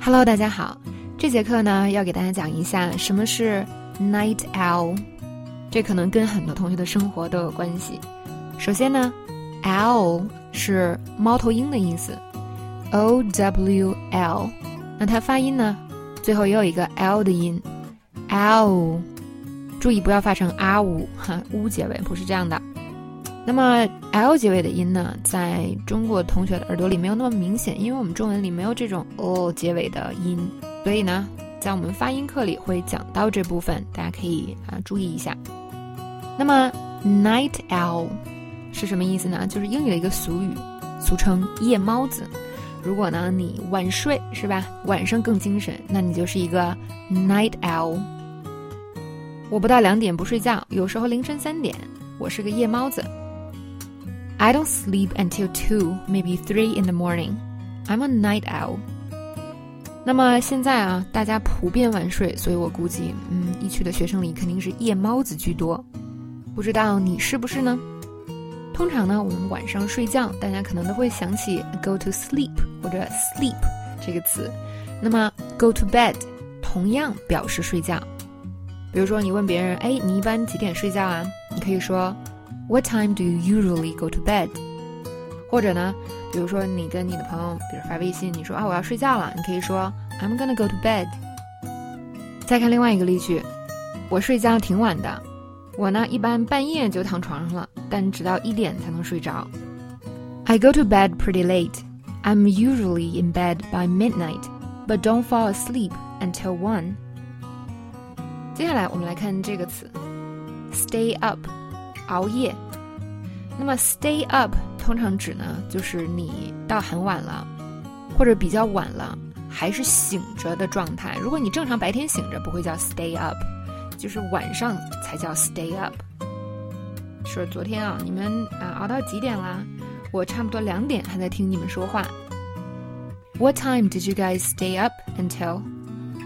Hello，大家好，这节课呢要给大家讲一下什么是 night owl，这可能跟很多同学的生活都有关系。首先呢，owl 是猫头鹰的意思，o w l，那它发音呢，最后也有一个 l 的音，owl，注意不要发成啊呜哈呜结尾，不是这样的。那么 l 结尾的音呢，在中国同学的耳朵里没有那么明显，因为我们中文里没有这种 o 结尾的音，所以呢，在我们发音课里会讲到这部分，大家可以啊注意一下。那么 night L 是什么意思呢？就是英语的一个俗语，俗称夜猫子。如果呢你晚睡是吧，晚上更精神，那你就是一个 night L。我不到两点不睡觉，有时候凌晨三点，我是个夜猫子。I don't sleep until two, maybe three in the morning. I'm a night owl. 那么现在啊，大家普遍晚睡，所以我估计，嗯，一区的学生里肯定是夜猫子居多。不知道你是不是呢？通常呢，我们晚上睡觉，大家可能都会想起 go to sleep 或者 sleep 这个词。那么 go to bed 同样表示睡觉。比如说，你问别人，哎，你一般几点睡觉啊？你可以说。What time do you usually go to bed？或者呢，比如说你跟你的朋友，比如发微信，你说啊我要睡觉了，你可以说 I'm gonna go to bed。再看另外一个例句，我睡觉挺晚的，我呢一般半夜就躺床上了，但直到一点才能睡着。I go to bed pretty late. I'm usually in bed by midnight, but don't fall asleep until one. 接下来我们来看这个词，stay up。 熬夜，那么 stay up 通常指呢，就是你到很晚了，或者比较晚了，还是醒着的状态。如果你正常白天醒着，不会叫 stay up，就是晚上才叫 stay up。说昨天啊，你们啊熬到几点啦？我差不多两点还在听你们说话。What time did you guys stay up until?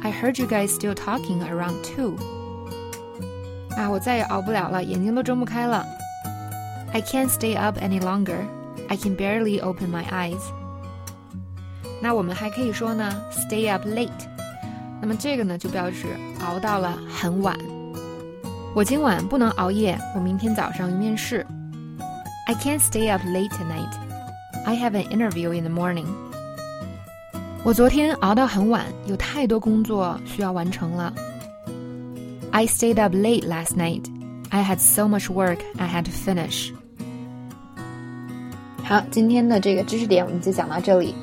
I heard you guys still talking around two. 啊，我再也熬不了了，眼睛都睁不开了。I can't stay up any longer. I can barely open my eyes. 那我们还可以说呢，stay up late。那么这个呢，就表示熬到了很晚。我今晚不能熬夜，我明天早上有面试。I can't stay up late tonight. I have an interview in the morning. 我昨天熬到很晚，有太多工作需要完成了。I stayed up late last night. I had so much work I had to finish. 好，今天的这个知识点我们就讲到这里。